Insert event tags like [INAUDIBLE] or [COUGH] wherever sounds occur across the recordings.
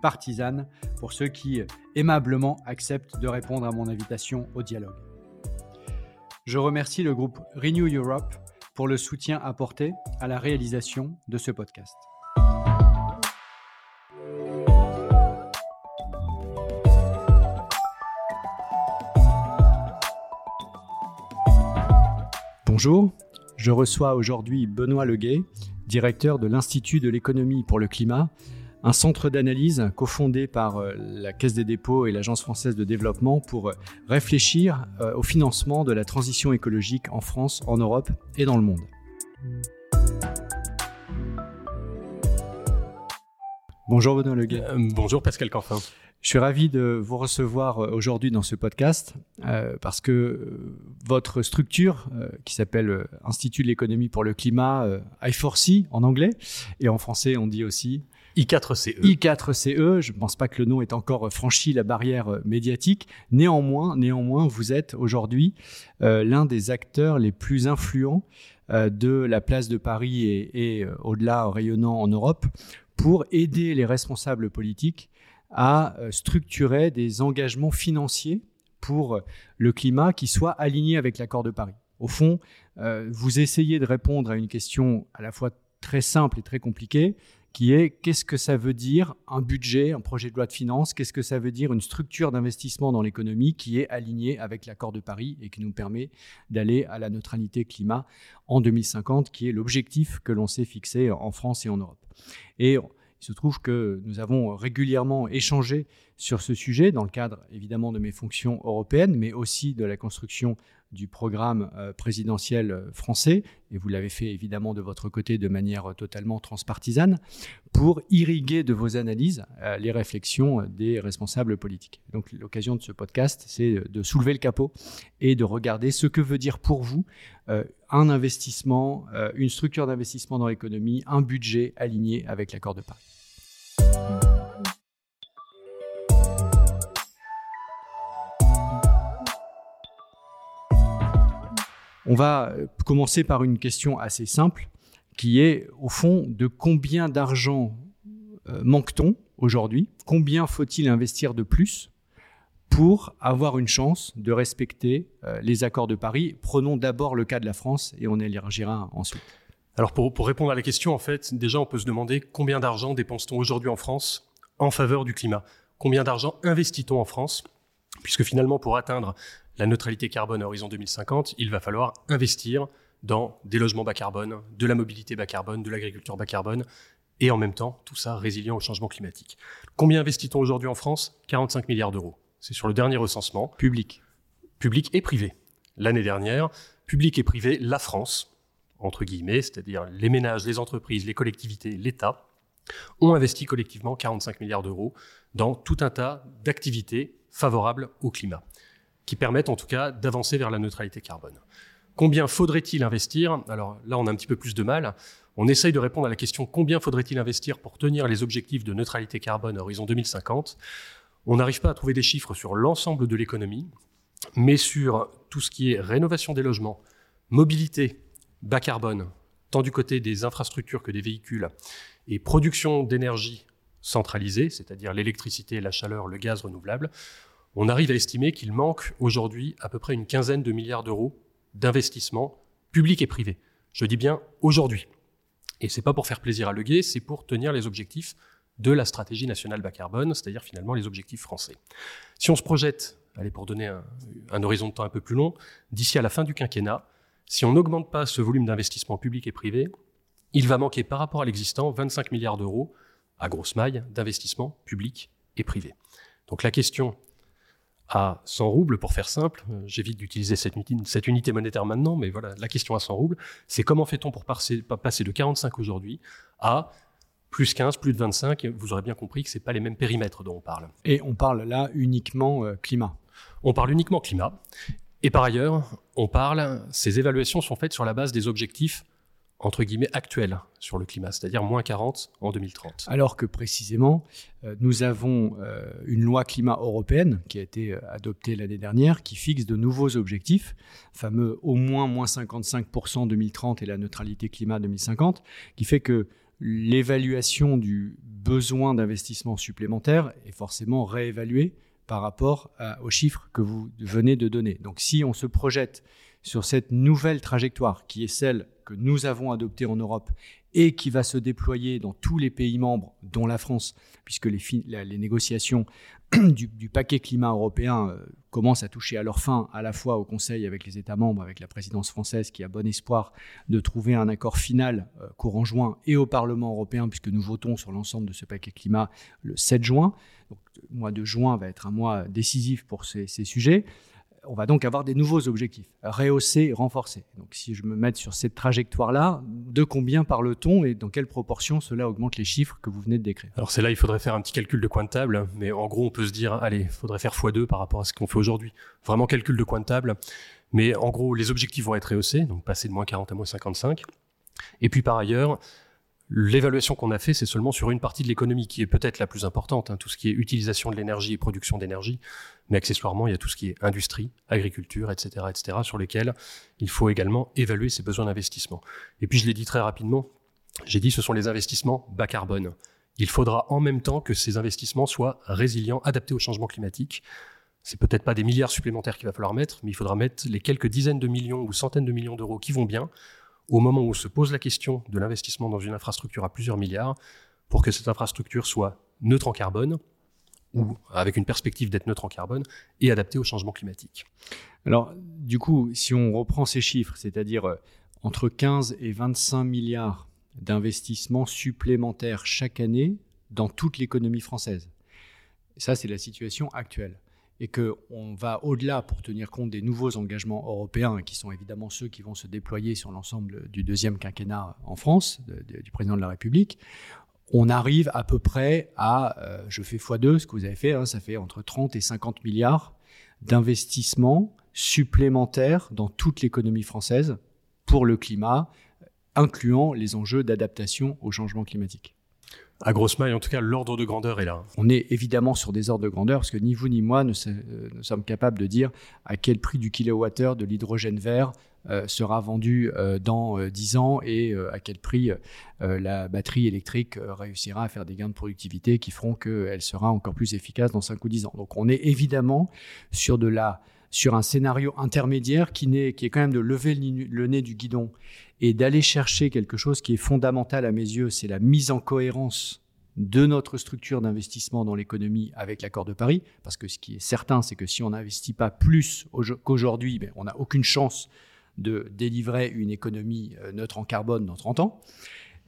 partisane pour ceux qui aimablement acceptent de répondre à mon invitation au dialogue. Je remercie le groupe Renew Europe pour le soutien apporté à la réalisation de ce podcast. Bonjour, je reçois aujourd'hui Benoît Leguet, directeur de l'Institut de l'économie pour le climat, un centre d'analyse cofondé par euh, la Caisse des dépôts et l'Agence française de développement pour euh, réfléchir euh, au financement de la transition écologique en France, en Europe et dans le monde. Bonjour Benoît Leguet. bonjour Pascal Canfin. Je suis ravi de vous recevoir aujourd'hui dans ce podcast euh, parce que votre structure, qui s'appelle Institut de l'économie pour le climat, I4C en anglais, et en français on dit aussi I4CE. I4CE, je ne pense pas que le nom ait encore franchi la barrière médiatique. Néanmoins, vous êtes aujourd'hui l'un des acteurs les plus influents de la place de Paris et, au-delà rayonnant en Europe pour aider les responsables politiques à euh, structurer des engagements financiers pour euh, le climat qui soient alignés avec l'accord de Paris. Au fond, euh, vous essayez de répondre à une question à la fois très simple et très compliquée, qui est qu'est-ce que ça veut dire un budget, un projet de loi de finances, qu'est-ce que ça veut dire une structure d'investissement dans l'économie qui est alignée avec l'accord de Paris et qui nous permet d'aller à la neutralité climat en 2050, qui est l'objectif que l'on s'est fixé en France et en Europe? Il se trouve que nous avons régulièrement échangé sur ce sujet dans le cadre évidemment de mes fonctions européennes, mais aussi de la construction du programme euh, présidentiel euh, français, et vous l'avez fait évidemment de votre côté de manière totalement transpartisane, pour irriguer de vos analyses euh, les réflexions des responsables politiques. Donc l'occasion de ce podcast, c'est de soulever le capot et de regarder ce que veut dire pour vous un investissement, une structure d'investissement dans l'économie, un budget aligné avec l'accord de Paris. On va commencer par une question assez simple qui est au fond de combien d'argent euh, manque-t-on aujourd'hui? Combien faut-il investir de plus pour avoir une chance de respecter euh, les accords de Paris? Prenons d'abord le cas de la France et on élargira ensuite. Alors pour, pour, répondre à la question, en fait, déjà on peut se demander combien d'argent dépense-t-on aujourd'hui en France en faveur du climat? Combien d'argent investit-on en France? Puisque finalement, pour atteindre la neutralité carbone à horizon 2050, il va falloir investir dans des logements bas carbone, de la mobilité bas carbone, de l'agriculture bas carbone, et en même temps, tout ça résilient au changement climatique. Combien investit-on aujourd'hui en France? 45 milliards d'euros. C'est sur le dernier recensement. Public. Public et privé. L'année dernière, public et privé, la France, entre guillemets, c'est-à-dire les ménages, les entreprises, les collectivités, l'État, ont investi collectivement 45 milliards d'euros dans tout un tas d'activités favorables au climat qui permettent en tout cas d'avancer vers la neutralité carbone. Combien faudrait-il investir? Alors là, on a un petit peu plus de mal. On essaye de répondre à la question combien faudrait-il investir pour tenir les objectifs de neutralité carbone à horizon 2050 On n'arrive pas à trouver des chiffres sur l'ensemble de l'économie, mais sur tout ce qui est rénovation des logements, mobilité, bas carbone, tant du côté des infrastructures que des véhicules, et production d'énergie centralisée, c'est-à-dire l'électricité, la chaleur, le gaz renouvelable, on arrive à estimer qu'il manque aujourd'hui à peu près une quinzaine de milliards d'euros d'investissement public et privé. Je dis bien aujourd'hui. Et c'est pas pour faire plaisir à Leguet, c'est pour tenir les objectifs de la stratégie nationale bas carbone, c'est-à-dire finalement les objectifs français. Si on se projette, allez, pour donner un horizon de temps un peu plus long, d'ici à la fin du quinquennat, si on n'augmente pas ce volume d'investissement public et privé, il va manquer par rapport à l'existant 25 milliards d'euros à grosse maille d'investissement public et privé. Donc la question à 100 roubles, pour faire simple, euh, j'évite d'utiliser cette, cette, unité monétaire maintenant, mais voilà, la question à 100 roubles, c'est comment fait-on pour passer, passer de 45 aujourd'hui à plus 15, plus de 25 Vous aurez bien compris que ce pas les mêmes périmètres dont on parle. Et on parle là uniquement euh, climat On parle uniquement climat. Et par ailleurs, on parle, ces évaluations sont faites sur la base des objectifs entre guillemets actuel sur le climat, c'est-à-dire moins 40 en 2030. Alors que précisément, euh, nous avons euh, une loi climat européenne qui a été euh, adoptée l'année dernière, qui fixe de nouveaux objectifs, fameux au moins moins 55% 2030 et la neutralité climat 2050, qui fait que l'évaluation du besoin d'investissement supplémentaire est forcément réévaluée par rapport aux chiffres que vous venez de donner. Donc si on se projette sur cette nouvelle trajectoire qui est celle que nous avons adoptée en Europe et qui va se déployer dans tous les pays membres, dont la France, puisque les, négociations [CLEARS THROAT] du, paquet climat européen euh, commencent à toucher à leur fin, à la fois au Conseil avec les États membres, avec la présidence française qui a bon espoir de trouver un accord final euh, courant juin, et au Parlement européen, puisque nous votons sur l'ensemble de ce paquet climat le 7 juin. Donc, le mois de juin va être un mois décisif pour ces sujets on va donc avoir des nouveaux objectifs, rehausser, renforcer. Donc si je me mets sur cette trajectoire-là, de combien parle-t-on et dans quelle proportion cela augmente les chiffres que vous venez de décrire? Alors c'est là, il faudrait faire un petit calcul de coin de table, mais en gros on peut se dire, allez, il faudrait faire x2 par rapport à ce qu'on fait aujourd'hui. Vraiment calcul de coin de table. Mais en gros, les objectifs vont être rehaussés, donc passer de moins 40 à moins 55. Et puis par ailleurs, L'évaluation qu'on a fait, c'est seulement sur une partie de l'économie qui est peut-être la plus importante, hein, tout ce qui est utilisation de l'énergie et production d'énergie, mais accessoirement, il y a tout ce qui est industrie, agriculture, etc., etc., sur lesquels il faut également évaluer ses besoins d'investissement. Et puis, je l'ai dit très rapidement, j'ai dit ce sont les investissements bas carbone. Il faudra en même temps que ces investissements soient résilients, adaptés au changement climatique. C'est peut-être pas des milliards supplémentaires qu'il va falloir mettre, mais il faudra mettre les quelques dizaines de millions ou centaines de millions d'euros qui vont bien au moment où se pose la question de l'investissement dans une infrastructure à plusieurs milliards, pour que cette infrastructure soit neutre en carbone, ou avec une perspective d'être neutre en carbone, et adaptée au changement climatique. Alors, du coup, si on reprend ces chiffres, c'est-à-dire euh, entre 15 et 25 milliards d'investissements supplémentaires chaque année dans toute l'économie française, ça c'est la situation actuelle et qu'on va au-delà pour tenir compte des nouveaux engagements européens, qui sont évidemment ceux qui vont se déployer sur l'ensemble du deuxième quinquennat en France, du président de la République, on arrive à peu près à, euh, je fais x2, ce que vous avez fait, hein, ça fait entre 30 et 50 milliards d'investissements supplémentaires dans toute l'économie française pour le climat, incluant les enjeux d'adaptation au changement climatique. À grosse maille, en tout cas, l'ordre de grandeur est là. On est évidemment sur des ordres de grandeur parce que ni vous ni moi ne, sommes capables de dire à quel prix du kilowattheure de l'hydrogène vert euh, sera vendu euh, dans 10 euh, ans et à quel prix la batterie électrique réussira à faire des gains de productivité qui feront qu'elle sera encore plus efficace dans 5 ou 10 ans. Donc on est évidemment sur de la sur un scénario intermédiaire qui, est, quand même de lever le nez du guidon et d'aller chercher quelque chose qui est fondamental à mes yeux, c'est la mise en cohérence de notre structure d'investissement dans l'économie avec l'accord de Paris, parce que ce qui est certain, c'est que si on n'investit pas plus qu'aujourd'hui, ben, on n'a aucune chance de délivrer une économie euh, neutre en carbone dans 30 ans.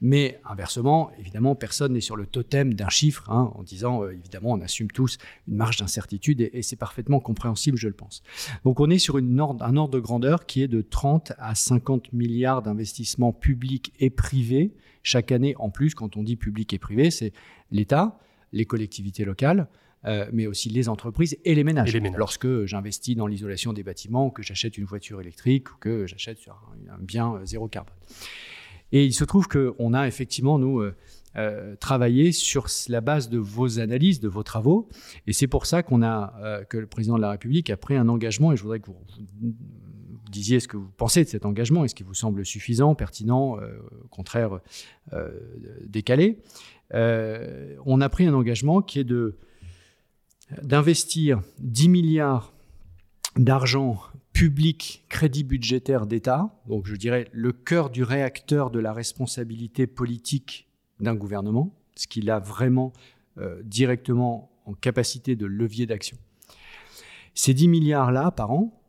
Mais inversement, évidemment, personne n'est sur le totem d'un chiffre hein, en disant, euh, évidemment, on assume tous une marge d'incertitude et, c'est parfaitement compréhensible, je le pense. Donc on est sur une un ordre de grandeur qui est de 30 à 50 milliards d'investissements publics et privés chaque année en plus. Quand on dit public et privé, c'est l'État, les collectivités locales, euh, mais aussi les entreprises et les, ménages. Lorsque j'investis dans l'isolation des bâtiments, que j'achète une voiture électrique, ou que j'achète un, un bien euh, zéro carbone. Et il se trouve qu'on a effectivement, nous, euh, euh, travaillé sur la base de vos analyses, de vos travaux. Et c'est pour ça qu'on a, euh, que le président de la République a pris un engagement, et je voudrais que vous, disiez ce que vous pensez de cet engagement, est-ce qu'il vous semble suffisant, pertinent, au contraire décalé? on a pris un engagement qui est de d'investir 10 milliards d'argent public, crédit budgétaire d'État, donc je dirais le cœur du réacteur de la responsabilité politique d'un gouvernement, ce qu'il a vraiment directement en capacité de levier d'action. Ces 10 milliards-là par an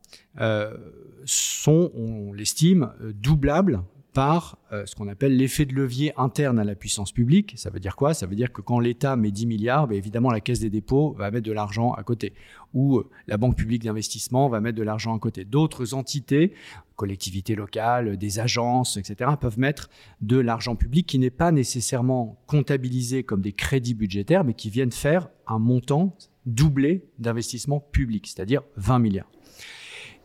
sont, on l'estime, doublables par euh, ce qu'on appelle l'effet de levier interne à la puissance publique. Ça veut dire quoi? Ça veut dire que quand l'État met 10 milliards, ben, évidemment la Caisse des dépôts va mettre de l'argent à côté, ou euh, la Banque publique d'investissement va mettre de l'argent à côté. D'autres entités, collectivités locales, des agences, etc., peuvent mettre de l'argent public qui n'est pas nécessairement comptabilisé comme des crédits budgétaires, mais qui viennent faire un montant doublé d'investissement public, c'est-à-dire 20 milliards.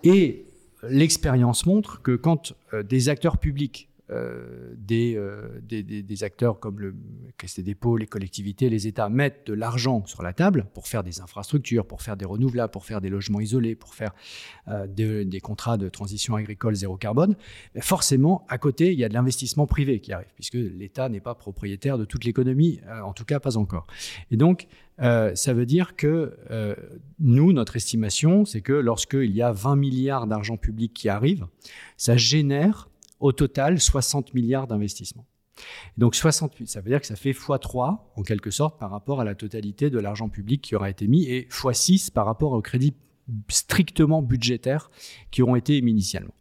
Et l'expérience montre que quand euh, des acteurs publics, euh, euh, des, acteurs comme le Caisse des dépôts, les collectivités, les États mettent de l'argent sur la table pour faire des infrastructures, pour faire des renouvelables, pour faire des logements isolés, pour faire des, contrats de transition agricole zéro carbone, forcément, à côté, il y a de l'investissement privé qui arrive, puisque l'État n'est pas propriétaire de toute l'économie, en tout cas pas encore. Et donc, euh, ça veut dire que euh, nous, notre estimation, c'est que lorsqu'il y a 20 milliards d'argent public qui arrivent, ça génère au total 60 milliards d'investissements. Donc 68, ça veut dire que ça fait x3 en quelque sorte par rapport à la totalité de l'argent public qui aura été mis et x6 par rapport aux crédits strictement budgétaires qui auront été émis initialement.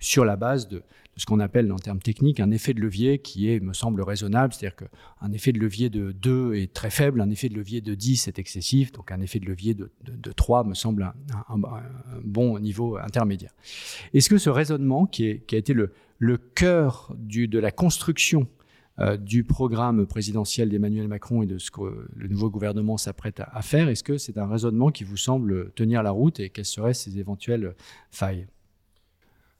Sur la base de, ce qu'on appelle en termes techniques un effet de levier qui est, me semble, raisonnable. C'est-à-dire qu'un effet de levier de 2 est très faible, un effet de levier de 10 est excessif, donc un effet de levier de, 3 me semble un, bon niveau intermédiaire. Est-ce que ce raisonnement, qui, a été le, cœur de la construction euh, du programme présidentiel d'Emmanuel Macron et de ce que le nouveau gouvernement s'apprête à, à faire, est-ce que c'est un raisonnement qui vous semble tenir la route et quelles seraient ses éventuelles failles?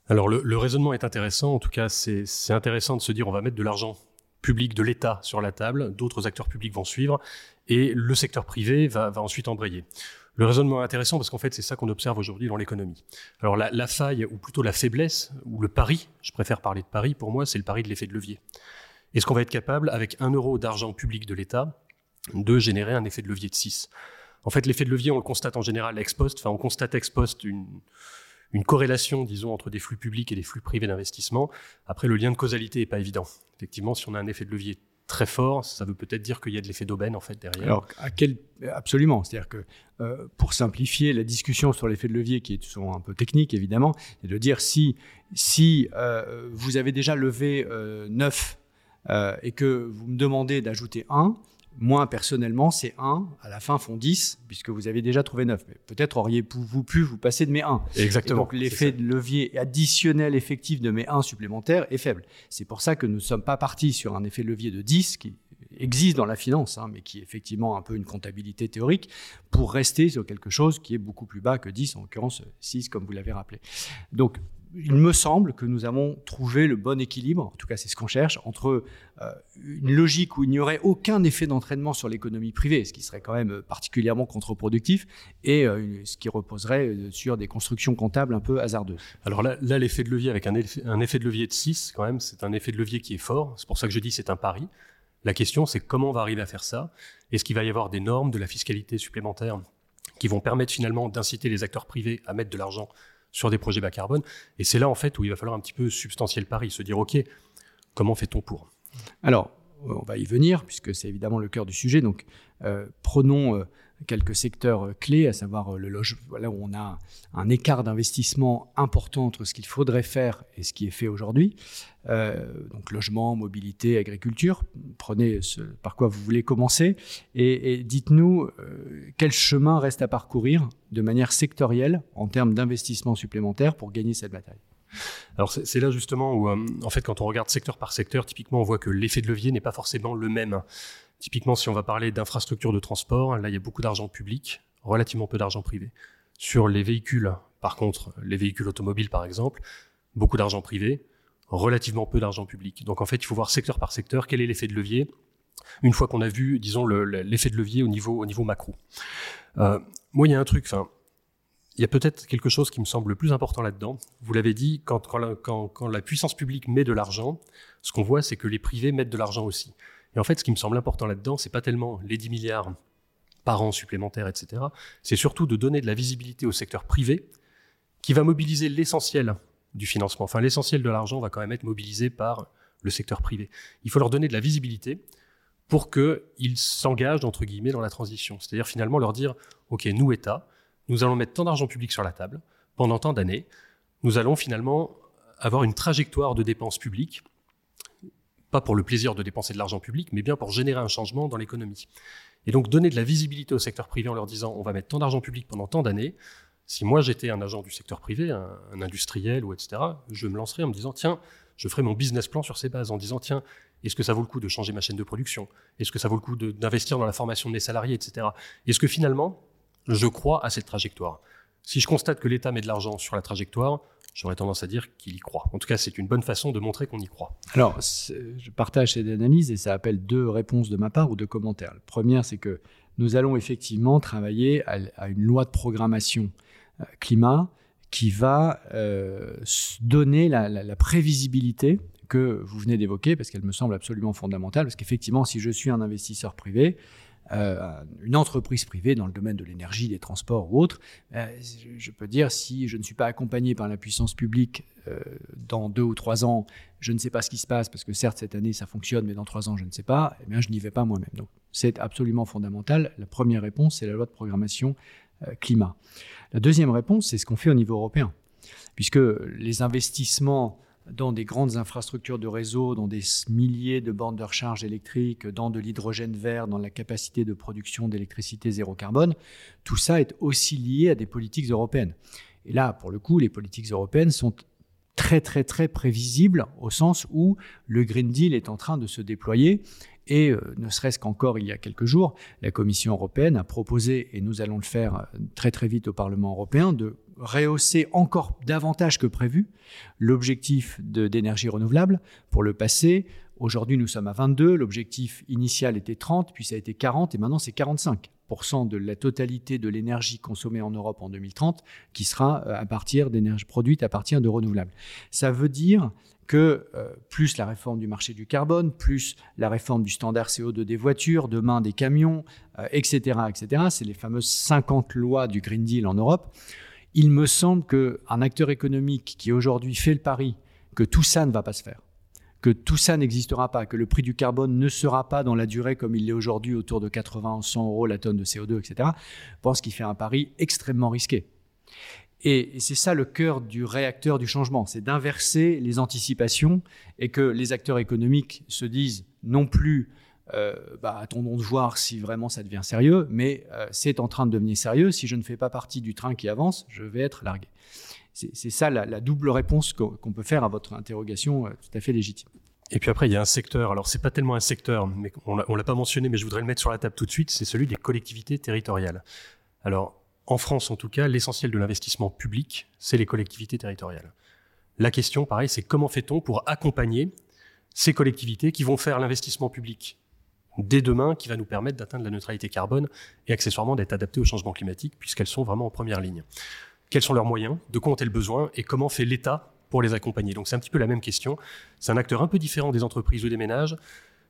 Alors le, raisonnement est intéressant, en tout cas c'est intéressant de se dire on va mettre de l'argent public de l'État sur la table, d'autres acteurs publics vont suivre, et le secteur privé va, ensuite embrayer. Le raisonnement est intéressant parce qu'en fait c'est ça qu'on observe aujourd'hui dans l'économie. Alors la, faille, ou plutôt la faiblesse, ou le pari, je préfère parler de pari, pour moi c'est le pari de l'effet de levier. Est-ce qu'on va être capable, avec un euro d'argent public de l'État, de générer un effet de levier de 6 En fait l'effet de levier on le constate en général ex post, enfin on constate ex post une une corrélation, disons, entre des flux publics et des flux privés d'investissement. Après, le lien de causalité n'est pas évident. Effectivement, si on a un effet de levier très fort, ça veut peut-être dire qu'il y a de l'effet d'aubaine en fait derrière. Alors, absolument, c'est-à-dire que euh, pour simplifier la discussion sur l'effet de levier, qui est souvent un peu technique évidemment, c'est de dire si si euh, vous avez déjà levé 9 euh, et que vous me demandez d'ajouter 1, moi, personnellement, c'est 1. À la fin, font 10, puisque vous avez déjà trouvé 9. Mais peut-être auriez-vous pu vous passer de mes 1. Exactement. donc, l'effet de levier additionnel effectif de mes 1 supplémentaires est faible. C'est pour ça que nous ne sommes pas partis sur un effet de levier de 10, qui existe dans la finance, hein, mais qui est effectivement un peu une comptabilité théorique, pour rester sur quelque chose qui est beaucoup plus bas que 10, en l'occurrence 6, comme vous l'avez rappelé. Donc, il me semble que nous avons trouvé le bon équilibre, en tout cas c'est ce qu'on cherche, entre euh, une logique où il n'y aurait aucun effet d'entraînement sur l'économie privée, ce qui serait quand même particulièrement contre-productif, et euh, ce qui reposerait euh, sur des constructions comptables un peu hasardeuses. Alors là, l'effet de levier avec un effet, un effet de levier de 6, quand même, c'est un effet de levier qui est fort, c'est pour ça que je dis c'est un pari. La question c'est comment on va arriver à faire ça? Est-ce qu'il va y avoir des normes, de la fiscalité supplémentaire qui vont permettre finalement d'inciter les acteurs privés à mettre de l'argent sur des projets bas carbone. Et c'est là, en fait, où il va falloir un petit peu substantier le pari, se dire, OK, comment fait-on pour? Alors, on va y venir, puisque c'est évidemment le cœur du sujet. Donc, euh, prenons euh, quelques secteurs euh, clés, à savoir le logement, là où on a un écart d'investissement important entre ce qu'il faudrait faire et ce qui est fait aujourd'hui. donc, logement, mobilité, agriculture. Prenez par quoi vous voulez commencer et, et dites-nous quel chemin reste à parcourir de manière sectorielle en termes d'investissement supplémentaire pour gagner cette bataille? Alors c'est là justement où, euh, en fait, quand on regarde secteur par secteur, typiquement, on voit que l'effet de levier n'est pas forcément le même. Typiquement, si on va parler d'infrastructures de transport, là, il y a beaucoup d'argent public, relativement peu d'argent privé. Sur les véhicules, par contre, les véhicules automobiles, par exemple, beaucoup d'argent privé, relativement peu d'argent public. Donc en fait, il faut voir secteur par secteur quel est l'effet de levier. Une fois qu'on a vu, disons, l'effet de levier au niveau, au niveau macro. Euh, moi, il y a un truc, il y a peut-être quelque chose qui me semble le plus important là-dedans. Vous l'avez dit, quand, quand, la, puissance publique met de l'argent, ce qu'on voit, c'est que les privés mettent de l'argent aussi. Et en fait, ce qui me semble important là-dedans, c'est pas tellement les 10 milliards par an supplémentaires, etc. C'est surtout de donner de la visibilité au secteur privé, qui va mobiliser l'essentiel du financement. Enfin, l'essentiel de l'argent va quand même être mobilisé par le secteur privé. Il faut leur donner de la visibilité pour qu'ils s'engagent, entre guillemets, dans la transition. C'est-à-dire finalement leur dire, OK, nous, État, nous allons mettre tant d'argent public sur la table pendant tant d'années, nous allons finalement avoir une trajectoire de dépenses publiques, pas pour le plaisir de dépenser de l'argent public, mais bien pour générer un changement dans l'économie. Et donc donner de la visibilité au secteur privé en leur disant on va mettre tant d'argent public pendant tant d'années. Si moi j'étais un agent du secteur privé, un, industriel ou etc., je me lancerais en me disant tiens, je ferai mon business plan sur ces bases en disant tiens, est-ce que ça vaut le coup de changer ma chaîne de production? Est-ce que ça vaut le coup d'investir dans la formation de mes salariés, etc. Est-ce que finalement, je crois à cette trajectoire Si je constate que l'État met de l'argent sur la trajectoire, j'aurais tendance à dire qu'il y croit. En tout cas, c'est une bonne façon de montrer qu'on y croit. Alors, je partage cette analyse et ça appelle deux réponses de ma part ou deux commentaires. La première, c'est que nous allons effectivement travailler à, une loi de programmation euh, climat qui va euh, donner la, prévisibilité que vous venez d'évoquer, parce qu'elle me semble absolument fondamentale, parce qu'effectivement, si je suis un investisseur privé, euh, une entreprise privée dans le domaine de l'énergie, des transports ou autre, euh, je peux dire si je ne suis pas accompagné par la puissance publique euh, dans deux ou trois ans, je ne sais pas ce qui se passe parce que certes cette année ça fonctionne, mais dans trois ans je ne sais pas, eh bien je n'y vais pas moi-même. Donc c'est absolument fondamental. La première réponse c'est la loi de programmation climat. La deuxième réponse c'est ce qu'on fait au niveau européen, puisque les investissements dans des grandes infrastructures de réseau, dans des milliers de bornes de recharge électriques, dans de l'hydrogène vert, dans la capacité de production d'électricité zéro carbone, tout ça est aussi lié à des politiques européennes. Et là, pour le coup, les politiques européennes sont très très très prévisibles au sens où le Green Deal est en train de se déployer et euh, ne serait-ce qu'encore il y a quelques jours, la Commission européenne a proposé, et nous allons le faire euh, très très vite au Parlement européen, de rehausser encore davantage que prévu l'objectif d'énergie renouvelable pour le passer. Aujourd'hui, nous sommes à 22, l'objectif initial était 30, puis ça a été 40, et maintenant c'est 45 de la totalité de l'énergie consommée en Europe en 2030 qui sera euh, à partir d'énergie produite à partir de renouvelables. Ça veut dire que euh, plus la réforme du marché du carbone, plus la réforme du standard CO2 des voitures, demain des camions, etc., euh, etc., c'est les fameuses 50 lois du Green Deal en Europe. Il me semble qu'un acteur économique qui aujourd'hui fait le pari que tout ça ne va pas se faire, que tout ça n'existera pas, que le prix du carbone ne sera pas dans la durée comme il l'est aujourd'hui autour de 80 100 euros la tonne de CO2, etc., pense qu'il fait un pari extrêmement risqué. Et, c'est ça le cœur du réacteur du changement, c'est d'inverser les anticipations et que les acteurs économiques se disent non plus euh, bah, attendons de voir si vraiment ça devient sérieux, mais euh, c'est en train de devenir sérieux. Si je ne fais pas partie du train qui avance, je vais être largué. C'est ça la, double réponse qu'on peut faire à votre interrogation euh, tout à fait légitime. Et puis après, il y a un secteur, alors c'est pas tellement un secteur, mais on l'a pas mentionné, mais je voudrais le mettre sur la table tout de suite, c'est celui des collectivités territoriales. Alors, en France, en tout cas, l'essentiel de l'investissement public, c'est les collectivités territoriales. La question, pareil, c'est comment fait-on pour accompagner ces collectivités qui vont faire l'investissement public? Dès demain qui va nous permettre d'atteindre la neutralité carbone et accessoirement d'être adaptées au changement climatique puisqu'elles sont vraiment en première ligne. Quels sont leurs moyens De quoi ont-elles besoin Et comment fait l'État pour les accompagner? Donc c'est un petit peu la même question. C'est un acteur un peu différent des entreprises ou des ménages,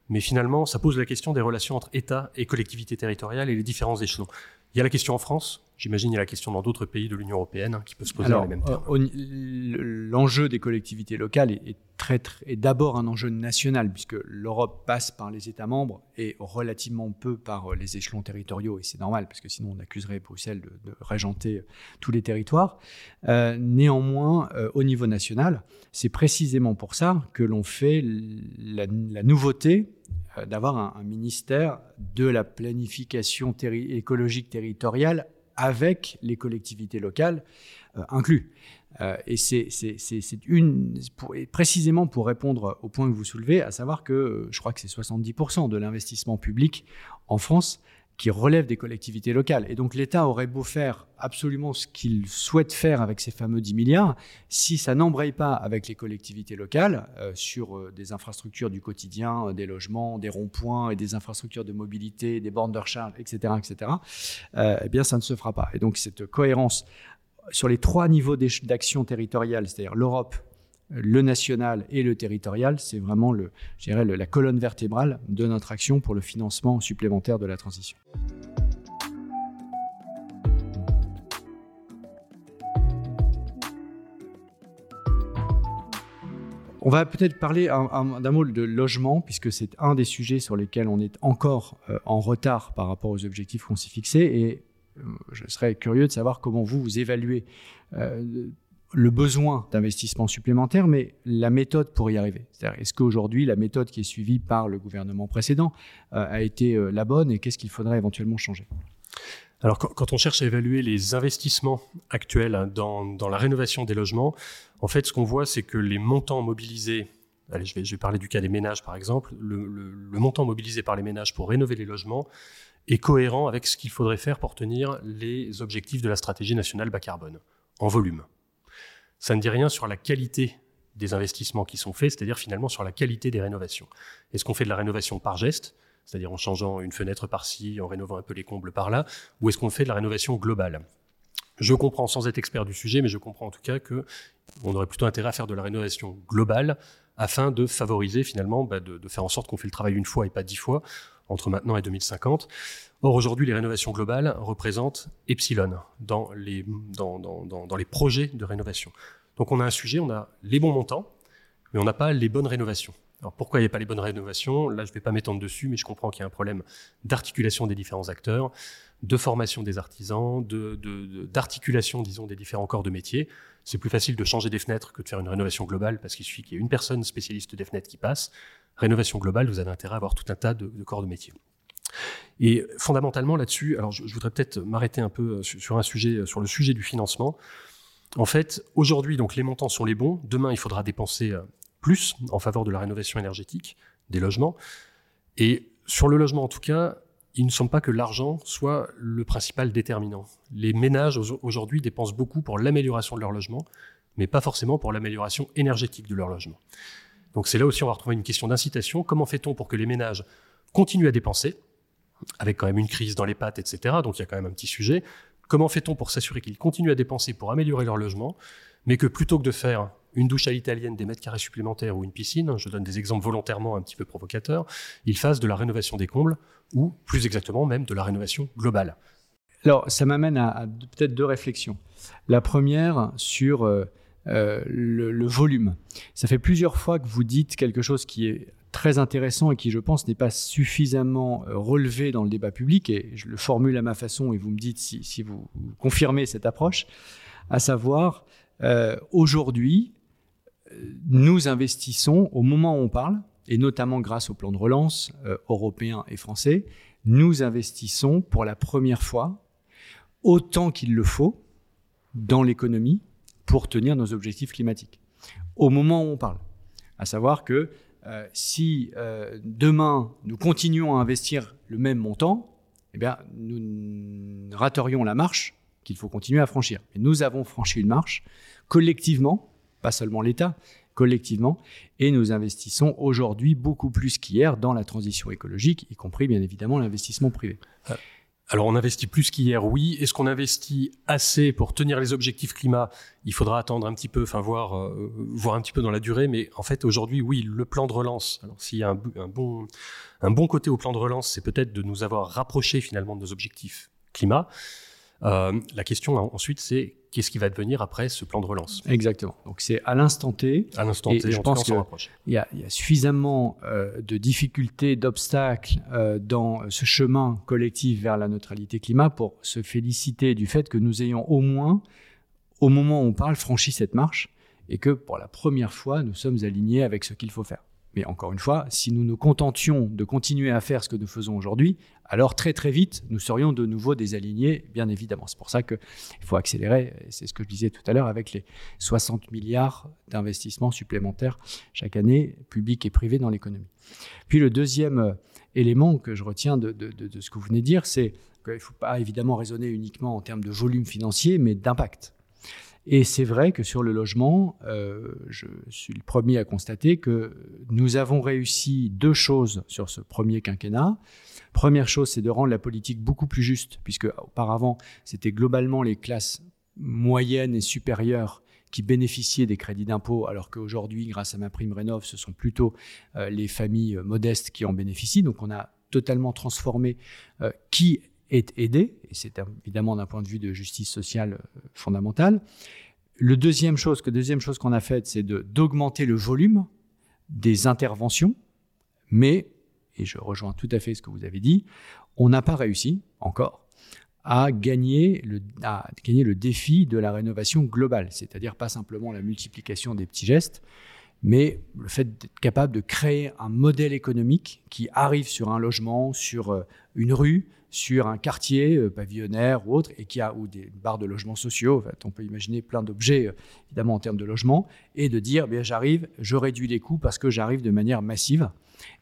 mais finalement ça pose la question des relations entre État et collectivités territoriales et les différents échelons. Il y a la question en France, j'imagine il y a la question dans d'autres pays de l'Union européenne hein, qui peut se poser dans les mêmes termes. L'enjeu des collectivités locales est, très, est d'abord un enjeu national, puisque l'Europe passe par les États membres et relativement peu par euh, les échelons territoriaux, et c'est normal, parce que sinon on accuserait Bruxelles de, régenter euh, tous les territoires. Euh, néanmoins, au niveau national, c'est précisément pour ça que l'on fait la, la nouveauté euh, d'avoir un, ministère de la planification écologique territoriale avec les collectivités locales euh, inclus. Euh, et c'est une précisément pour répondre au point que vous soulevez, à savoir que je crois que c'est 70% de l'investissement public en France qui relève des collectivités locales. Et donc l'État aurait beau faire absolument ce qu'il souhaite faire avec ces fameux 10 milliards, si ça n'embraye pas avec les collectivités locales euh, sur euh, des infrastructures du quotidien, euh, des logements, des ronds-points et des infrastructures de mobilité, des bornes de recharge, etc., etc., eh bien ça ne se fera pas. Et donc cette cohérence sur les trois niveaux d'action territoriale, c'est-à-dire l'Europe, le national et le territorial, c'est vraiment le, la colonne vertébrale de notre action pour le financement supplémentaire de la transition. On va peut-être parler d'un mot de logement, puisque c'est un des sujets sur lesquels on est encore euh, en retard par rapport aux objectifs qu'on s'est fixés. Et euh, je serais curieux de savoir comment vous, vous évaluez euh, le besoin d'investissement supplémentaire, mais la méthode pour y arriver. C'est-à-dire, est-ce qu'aujourd'hui, la méthode qui est suivie par le gouvernement précédent a été la bonne et qu'est-ce qu'il faudrait éventuellement changer? Alors, quand, on cherche à évaluer les investissements actuels hein, dans, la rénovation des logements, en fait, ce qu'on voit, c'est que les montants mobilisés, allez, je vais, parler du cas des ménages par exemple, le, montant mobilisé par les ménages pour rénover les logements est cohérent avec ce qu'il faudrait faire pour tenir les objectifs de la stratégie nationale bas carbone, en volume. Ça ne dit rien sur la qualité des investissements qui sont faits, c'est-à-dire finalement sur la qualité des rénovations. Est-ce qu'on fait de la rénovation par geste c'est-à-dire en changeant une fenêtre par-ci, en rénovant un peu les combles par-là, ou est-ce qu'on fait de la rénovation globale? Je comprends, sans être expert du sujet, mais je comprends en tout cas que on aurait plutôt intérêt à faire de la rénovation globale afin de favoriser finalement, bah, de, faire en sorte qu'on fait le travail une fois et pas dix fois entre maintenant et 2050. Or, aujourd'hui, les rénovations globales représentent epsilon dans les, projets de rénovation. Donc on a un sujet, on a les bons montants, mais on n'a pas les bonnes rénovations. Alors pourquoi il n'y a pas les bonnes rénovations? Là, je ne vais pas m'étendre dessus, mais je comprends qu'il y a un problème d'articulation des différents acteurs, de formation des artisans, d'articulation, disons, des différents corps de métier. C'est plus facile de changer des fenêtres que de faire une rénovation globale parce qu'il suffit qu'il y ait une personne spécialiste des fenêtres qui passe. Rénovation globale, vous avez intérêt à avoir tout un tas de, corps de métier. Et fondamentalement là-dessus, alors je, voudrais peut-être m'arrêter un peu sur un sujet, sur le sujet du financement. En fait, aujourd'hui, donc les montants sont les bons. Demain, il faudra dépenser euh, plus en faveur de la rénovation énergétique des logements. Et sur le logement, en tout cas, il ne semble pas que l'argent soit le principal déterminant. Les ménages aujourd'hui dépensent beaucoup pour l'amélioration de leur logement, mais pas forcément pour l'amélioration énergétique de leur logement. Donc c'est là aussi on va retrouver une question d'incitation. Comment fait-on pour que les ménages continuent à dépenser, avec quand même une crise dans les pattes, etc. Donc il y a quand même un petit sujet. Comment fait-on pour s'assurer qu'ils continuent à dépenser pour améliorer leur logement, mais que plutôt que de faire une douche à l'italienne, des mètres carrés supplémentaires ou une piscine, je donne des exemples volontairement un petit peu provocateurs, ils fassent de la rénovation des combles ou plus exactement même de la rénovation globale. Alors ça m'amène à, peut-être deux réflexions. La première sur euh, euh, le, volume. Ça fait plusieurs fois que vous dites quelque chose qui est très intéressant et qui, je pense, n'est pas suffisamment euh, relevé dans le débat public, et je le formule à ma façon et vous me dites si, vous, confirmez cette approche, à savoir, aujourd'hui, nous investissons au moment où on parle, et notamment grâce au plan de relance euh, européen et français, nous investissons pour la première fois autant qu'il le faut dans l'économie pour tenir nos objectifs climatiques. Au moment où on parle. À savoir que euh, si euh, demain nous continuons à investir le même montant, eh bien, nous raterions la marche qu'il faut continuer à franchir. Et nous avons franchi une marche collectivement pas seulement l'État, collectivement, et nous investissons aujourd'hui beaucoup plus qu'hier dans la transition écologique, y compris bien évidemment l'investissement privé. Euh, alors on investit plus qu'hier, oui. Est-ce qu'on investit assez pour tenir les objectifs climat? Il faudra attendre un petit peu, enfin voir, euh, voir un petit peu dans la durée. Mais en fait aujourd'hui, oui, le plan de relance. Alors s'il y a un, bon, un bon côté au plan de relance, c'est peut-être de nous avoir rapprochés finalement de nos objectifs climat. Euh, la question ensuite, c'est qu'est-ce qui va devenir après ce plan de relance Exactement. Donc c'est à l'instant T. À l'instant T, je pense qu'il y, a suffisamment euh, de difficultés, d'obstacles euh, dans ce chemin collectif vers la neutralité climat pour se féliciter du fait que nous ayons au moins, au moment où on parle, franchi cette marche et que pour la première fois, nous sommes alignés avec ce qu'il faut faire. Mais encore une fois, si nous nous contentions de continuer à faire ce que nous faisons aujourd'hui, alors très très vite, nous serions de nouveau désalignés, bien évidemment. C'est pour ça qu'il faut accélérer, c'est ce que je disais tout à l'heure, avec les 60 milliards d'investissements supplémentaires chaque année, publics et privés dans l'économie. Puis le deuxième euh, élément que je retiens de, de ce que vous venez de dire, c'est qu'il ne faut pas évidemment raisonner uniquement en termes de volume financier, mais d'impact. Et c'est vrai que sur le logement, euh, je suis le premier à constater que nous avons réussi deux choses sur ce premier quinquennat. Première chose, c'est de rendre la politique beaucoup plus juste, puisque auparavant, c'était globalement les classes moyennes et supérieures qui bénéficiaient des crédits d'impôt, alors qu'aujourd'hui, grâce à ma prime Rénov, ce sont plutôt euh, les familles modestes qui en bénéficient. Donc on a totalement transformé euh, qui est aidé, et c'est évidemment d'un point de vue de justice sociale euh, fondamentale. Le deuxième chose, que deuxième chose qu'on a faite, c'est d'augmenter le volume des interventions, mais, et je rejoins tout à fait ce que vous avez dit, on n'a pas réussi encore à gagner, le, à gagner le défi de la rénovation globale, c'est-à-dire pas simplement la multiplication des petits gestes, mais le fait d'être capable de créer un modèle économique qui arrive sur un logement, sur euh, une rue, sur un quartier euh, pavillonnaire ou autre, et qui a ou des barres de logements sociaux. En fait, on peut imaginer plein d'objets, euh, évidemment, en termes de logement, et de dire, bien, j'arrive, je réduis les coûts parce que j'arrive de manière massive,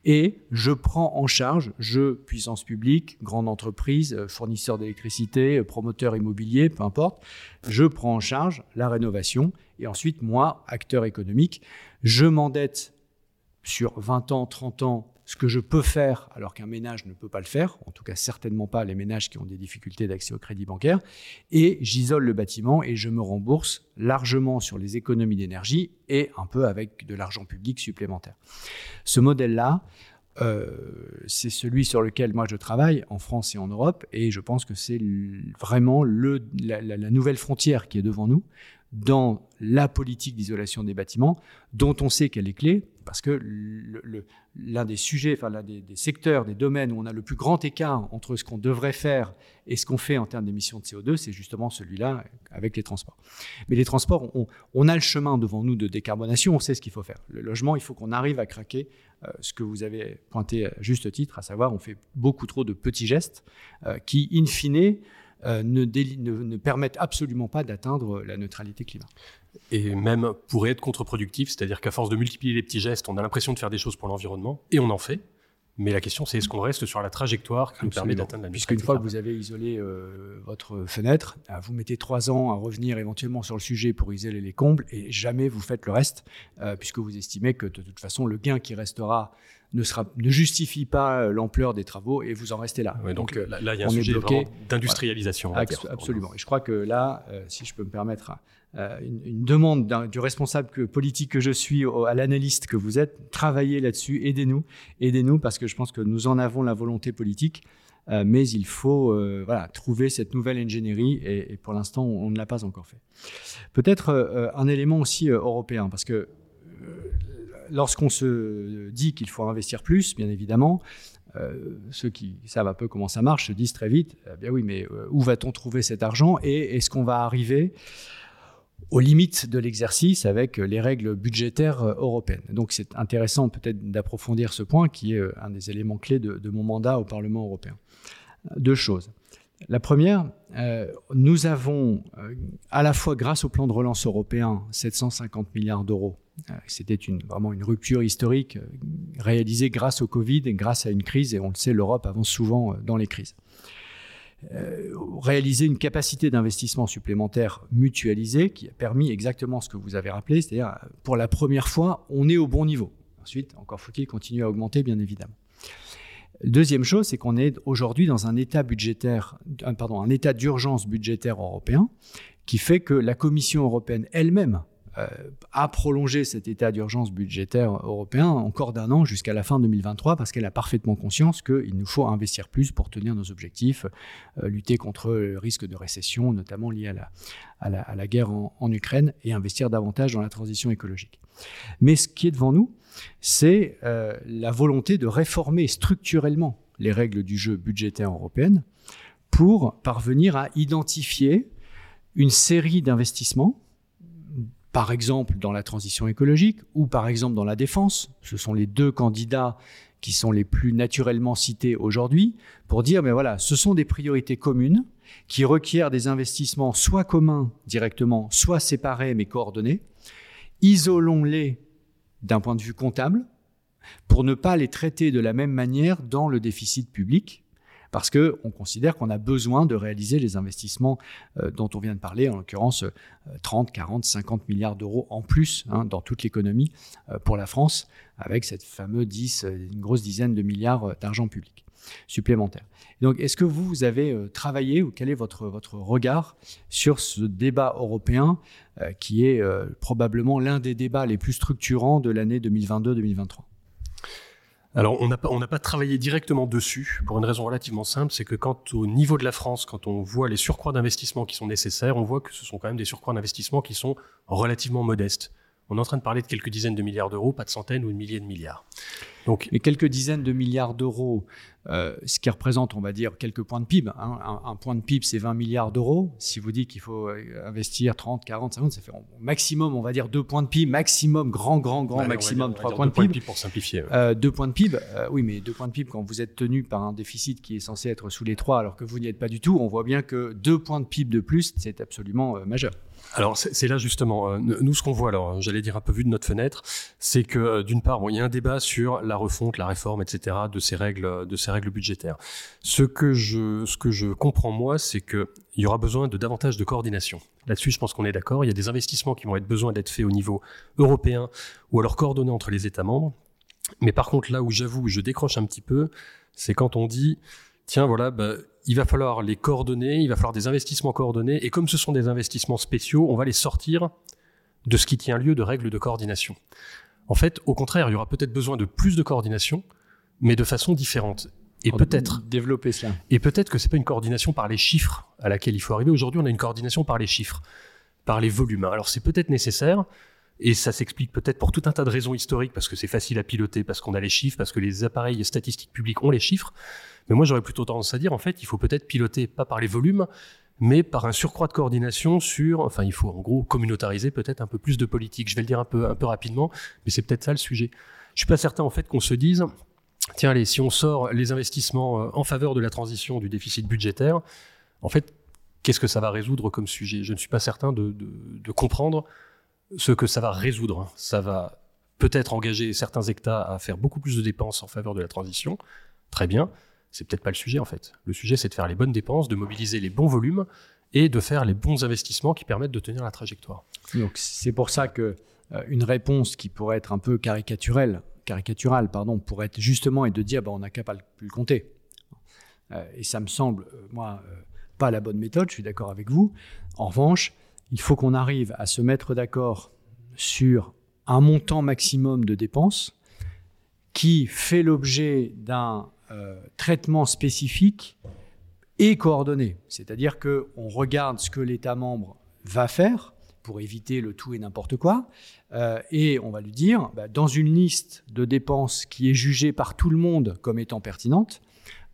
et je prends en charge, je, puissance publique, grande entreprise, euh, fournisseur d'électricité, promoteur immobilier, peu importe, je prends en charge la rénovation, et ensuite, moi, acteur économique, je m'endette sur 20 ans, 30 ans, ce que je peux faire alors qu'un ménage ne peut pas le faire, en tout cas certainement pas les ménages qui ont des difficultés d'accès au crédit bancaire, et j'isole le bâtiment et je me rembourse largement sur les économies d'énergie et un peu avec de l'argent public supplémentaire. Ce modèle-là, euh, c'est celui sur lequel moi je travaille en France et en Europe, et je pense que c'est vraiment le, la nouvelle frontière qui est devant nous dans la politique d'isolation des bâtiments, dont on sait qu'elle est clé, parce que l'un des sujets, enfin l'un des, secteurs, des domaines où on a le plus grand écart entre ce qu'on devrait faire et ce qu'on fait en termes d'émissions de CO2, c'est justement celui-là avec les transports. Mais les transports, on, a le chemin devant nous de décarbonation, on sait ce qu'il faut faire. Le logement, il faut qu'on arrive à craquer euh, ce que vous avez pointé à juste titre, à savoir on fait beaucoup trop de petits gestes euh, qui, in fine, euh, ne, ne, permettent absolument pas d'atteindre la neutralité climat. Et même pourrait être contre-productif, c'est-à-dire qu'à force de multiplier les petits gestes, on a l'impression de faire des choses pour l'environnement, et on en fait. Mais la question, c'est est-ce qu'on reste sur la trajectoire qui nous permet d'atteindre la Puisqu'une fois que vous avez isolé euh, votre fenêtre, euh, vous mettez trois ans à revenir éventuellement sur le sujet pour isoler les combles, et jamais vous faites le reste, puisque vous estimez que de toute façon, le gain qui restera ne, sera, ne justifie pas euh, l'ampleur des travaux et vous en restez là. donc, euh, là, il y a un sujet d'industrialisation. Absolument. Et je crois que là, euh, si je peux me permettre une, demande du responsable politique que je suis à l'analyste que vous êtes, travaillez là-dessus, aidez-nous, aidez-nous parce que je pense que nous en avons la volonté politique. mais il faut voilà, trouver cette nouvelle ingénierie et, et pour l'instant, on, ne l'a pas encore fait. Peut-être un élément aussi européen, parce que lorsqu'on se dit qu'il faut investir plus, bien évidemment, euh, ceux qui savent un peu comment ça marche se disent très vite, eh bien oui, mais euh, où va-t-on trouver cet argent et est-ce qu'on va arriver aux limites de l'exercice avec les règles budgétaires euh, européennes? Donc c'est intéressant peut-être d'approfondir ce point qui est un des éléments clés de, mon mandat au Parlement européen. Deux choses. La première, nous avons à la fois grâce au plan de relance européen 750 milliards d'euros euh, c'était vraiment une rupture historique euh, réalisée grâce au Covid et grâce à une crise, et on le sait, l'Europe avance souvent euh, dans les crises. réaliser une capacité d'investissement supplémentaire mutualisée qui a permis exactement ce que vous avez rappelé, c'est-à-dire pour la première fois, on est au bon niveau. Ensuite, encore faut-il continuer à augmenter, bien évidemment. Deuxième chose, c'est qu'on est aujourd'hui dans un état budgétaire, pardon, un état d'urgence budgétaire européen qui fait que la Commission européenne elle-même euh, a prolongé cet état d'urgence budgétaire européen encore d'un an jusqu'à la fin 2023 parce qu'elle a parfaitement conscience qu'il nous faut investir plus pour tenir nos objectifs, euh, lutter contre le risque de récession, notamment lié à la, guerre en, Ukraine, et investir davantage dans la transition écologique. Mais ce qui est devant nous, c'est euh, la volonté de réformer structurellement les règles du jeu budgétaire européenne pour parvenir à identifier une série d'investissements par exemple dans la transition écologique ou par exemple dans la défense. Ce sont les deux candidats qui sont les plus naturellement cités aujourd'hui pour dire, mais voilà, ce sont des priorités communes qui requièrent des investissements soit communs directement, soit séparés mais coordonnés. Isolons-les d'un point de vue comptable pour ne pas les traiter de la même manière dans le déficit public parce qu'on considère qu'on a besoin de réaliser les investissements euh, dont on vient de parler, en l'occurrence 30, 40, 50 milliards d'euros en plus hein, dans toute l'économie euh, pour la France, avec cette fameuse 10, euh, une grosse dizaine de milliards d'argent public Donc, est-ce que vous avez travaillé ou quel est votre, votre regard sur ce débat européen qui est probablement l'un des débats les plus structurants de l'année 2022-2023 alors, on n'a pas, pas travaillé directement dessus pour une raison relativement simple, c'est que quand au niveau de la France, quand on voit les surcroîts d'investissement qui sont nécessaires, on voit que ce sont quand même des surcroîts d'investissement qui sont relativement modestes. On est en train de parler de quelques dizaines de milliards d'euros, pas de centaines ou de milliers de milliards. Donc, les quelques dizaines de milliards d'euros, euh, ce qui représente, on va dire, quelques points de PIB. Hein. Un, point de PIB, c'est 20 milliards d'euros. Si vous dites qu'il faut euh, investir 30, 40, 50, ça fait maximum, on va dire, deux points de PIB, maximum, grand, grand, grand, maximum, trois points, de PIB. pour simplifier. Euh, deux points de PIB, oui, mais deux points de PIB, quand vous êtes tenu par un déficit qui est censé être sous les trois, alors que vous n'y êtes pas du tout, on voit bien que deux points de PIB de plus, c'est absolument majeur. Alors c'est là justement, euh, nous ce qu'on voit, alors j'allais dire un peu vu de notre fenêtre, c'est que euh, d'une part, il y a un débat sur la refonte, la réforme, etc. de ces règles, de ces règles budgétaires. Ce que je, ce que je comprends moi, c'est que il y aura besoin de davantage de coordination. Là-dessus, je pense qu'on est d'accord. Il y a des investissements qui vont être besoin d'être faits au niveau européen ou alors coordonnés entre les États membres. Mais par contre, là où j'avoue, je décroche un petit peu, c'est quand on dit tiens, voilà, bah, il va falloir les coordonner, il va falloir des investissements coordonnés, et comme ce sont des investissements spéciaux, on va les sortir de ce qui tient lieu de règles de coordination. En fait, au contraire, il y aura peut-être besoin de plus de coordination, mais de façon différente. Et peut-être développer cela. Et peut-être que c'est pas une coordination par les chiffres à laquelle il faut arriver. Aujourd'hui, on a une coordination par les chiffres, par les volumes. Alors c'est peut-être nécessaire, et ça s'explique peut-être pour tout un tas de raisons historiques, parce que c'est facile à piloter, parce qu'on a les chiffres, parce que les appareils statistiques publics ont les chiffres. Mais moi, j'aurais plutôt tendance à dire, en fait, il faut peut-être piloter pas par les volumes, mais par un surcroît de coordination sur, enfin, il faut en gros communautariser peut-être un peu plus de politique. Je vais le dire un peu, un peu rapidement, mais c'est peut-être ça le sujet. Je suis pas certain en fait qu'on se dise, tiens, allez, si on sort les investissements euh, en faveur de la transition du déficit budgétaire, en fait, qu'est-ce que ça va résoudre comme sujet? Je ne suis pas certain de, de comprendre ce que ça va résoudre. Ça va peut-être engager certains États à faire beaucoup plus de dépenses en faveur de la transition. Très bien c'est peut-être pas le sujet en fait. Le sujet, c'est de faire les bonnes dépenses, de mobiliser les bons volumes et de faire les bons investissements qui permettent de tenir la trajectoire. Donc c'est pour ça que euh, une réponse qui pourrait être un peu caricaturelle, caricaturale, pardon, pourrait justement et de dire bah, on n'a qu'à pas le compter. Euh, et ça me semble, euh, moi, pas la bonne méthode. Je suis d'accord avec vous. En revanche, il faut qu'on arrive à se mettre d'accord sur un montant maximum de dépenses qui fait l'objet d'un euh, traitement spécifique et coordonné. C'est-à-dire qu'on regarde ce que l'État membre va faire pour éviter le tout et n'importe quoi, euh, et on va lui dire, bah, dans une liste de dépenses qui est jugée par tout le monde comme étant pertinente,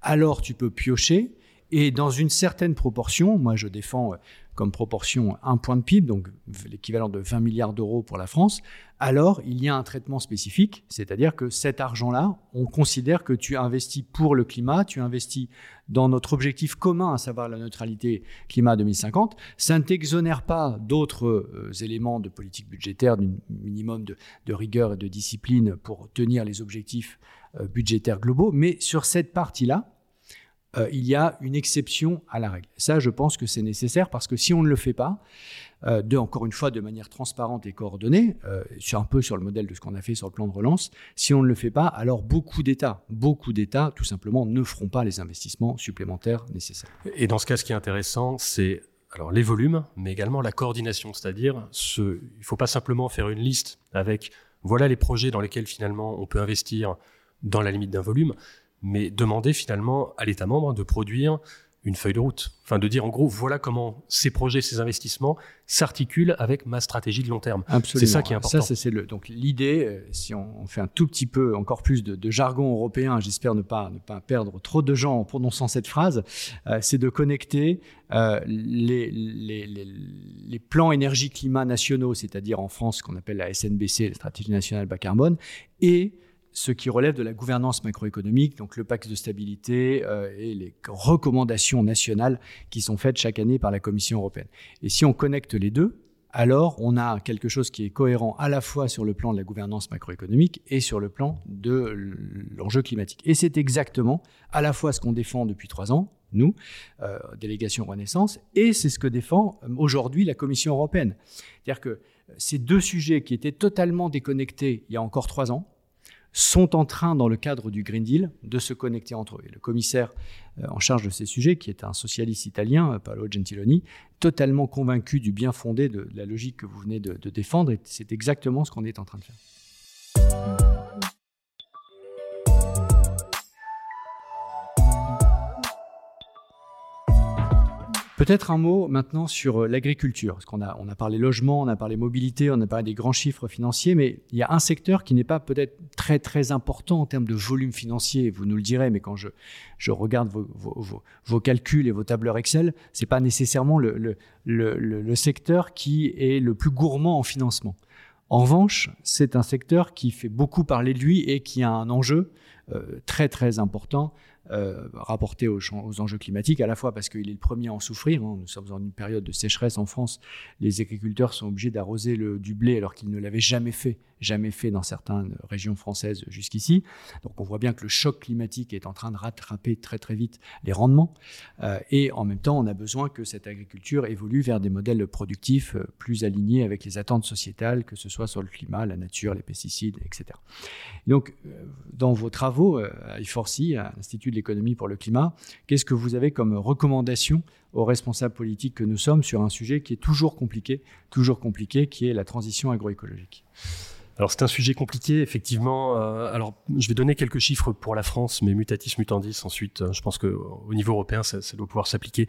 alors tu peux piocher, et dans une certaine proportion, moi je défends euh, comme proportion un point de PIB, donc l'équivalent de 20 milliards d'euros pour la France, alors il y a un traitement spécifique, c'est-à-dire que cet argent-là, on considère que tu investis pour le climat, tu investis dans notre objectif commun, à savoir la neutralité climat 2050. Ça ne t'exonère pas d'autres euh, éléments de politique budgétaire, d'un minimum de, rigueur et de discipline pour tenir les objectifs euh, budgétaires globaux, mais sur cette partie-là, euh, il y a une exception à la règle. Ça, je pense que c'est nécessaire parce que si on ne le fait pas, euh, encore une fois, de manière transparente et coordonnée, euh, un peu sur le modèle de ce qu'on a fait sur le plan de relance, si on ne le fait pas, alors beaucoup d'États, beaucoup d'États, tout simplement, ne feront pas les investissements supplémentaires nécessaires. Et dans ce cas, ce qui est intéressant, c'est alors les volumes, mais également la coordination, c'est-à-dire ce, il ne faut pas simplement faire une liste avec voilà les projets dans lesquels finalement on peut investir dans la limite d'un volume, mais demander finalement à l'État membre de produire une feuille de route. Enfin, de dire en gros, voilà comment ces projets, ces investissements s'articulent avec ma stratégie de long terme. C'est ça qui est important. Ça, c'est le. Donc l'idée, euh, si on fait un tout petit peu, encore plus de, jargon européen, j'espère ne pas ne pas perdre trop de gens en prononçant cette phrase, euh, c'est de connecter euh, les, les, les, plans énergie-climat nationaux, c'est-à-dire en France ce qu'on appelle la SNBC, la stratégie nationale bas carbone, et ce qui relève de la gouvernance macroéconomique, donc le pacte de stabilité euh, et les recommandations nationales qui sont faites chaque année par la Commission européenne. Et si on connecte les deux, alors on a quelque chose qui est cohérent à la fois sur le plan de la gouvernance macroéconomique et sur le plan de l'enjeu climatique. Et c'est exactement à la fois ce qu'on défend depuis trois ans, nous, euh, délégation Renaissance, et c'est ce que défend euh, aujourd'hui la Commission européenne. C'est-à-dire que ces deux sujets qui étaient totalement déconnectés il y a encore trois ans, sont en train, dans le cadre du Green Deal, de se connecter entre eux. Et le commissaire euh, en charge de ces sujets, qui est un socialiste italien, euh, Paolo Gentiloni, totalement convaincu du bien fondé de, la logique que vous venez de, de défendre, et c'est exactement ce qu'on est en train de faire. Peut-être un mot maintenant sur euh, l'agriculture, parce qu'on a, on a parlé logement, on a parlé mobilité, on a parlé des grands chiffres financiers, mais il y a un secteur qui n'est pas peut-être très très important en termes de volume financier, vous nous le direz, mais quand je, regarde vos, calculs et vos tableurs Excel, c'est pas nécessairement le, secteur qui est le plus gourmand en financement. En revanche, c'est un secteur qui fait beaucoup parler de lui et qui a un enjeu très très important euh, rapporté aux, aux, enjeux climatiques, à la fois parce qu'il est le premier à en souffrir. Hein. Nous sommes dans une période de sécheresse en France. Les agriculteurs sont obligés d'arroser du blé alors qu'ils ne l'avaient jamais fait, jamais fait dans certaines régions françaises jusqu'ici. Donc on voit bien que le choc climatique est en train de rattraper très très vite les rendements. Euh, et en même temps, on a besoin que cette agriculture évolue vers des modèles productifs euh, plus alignés avec les attentes sociétales, que ce soit sur le climat, la nature, les pesticides, etc. donc, euh, dans vos travaux à IFORCI, à l'Institut de l'économie pour le climat. Qu'est-ce que vous avez comme recommandation aux responsables politiques que nous sommes sur un sujet qui est toujours compliqué, toujours compliqué, qui est la transition agroécologique? Alors c'est un sujet compliqué, effectivement. Euh, alors je vais donner quelques chiffres pour la France, mais mutatis mutandis. Ensuite, euh, je pense qu'au niveau européen, ça, doit pouvoir s'appliquer.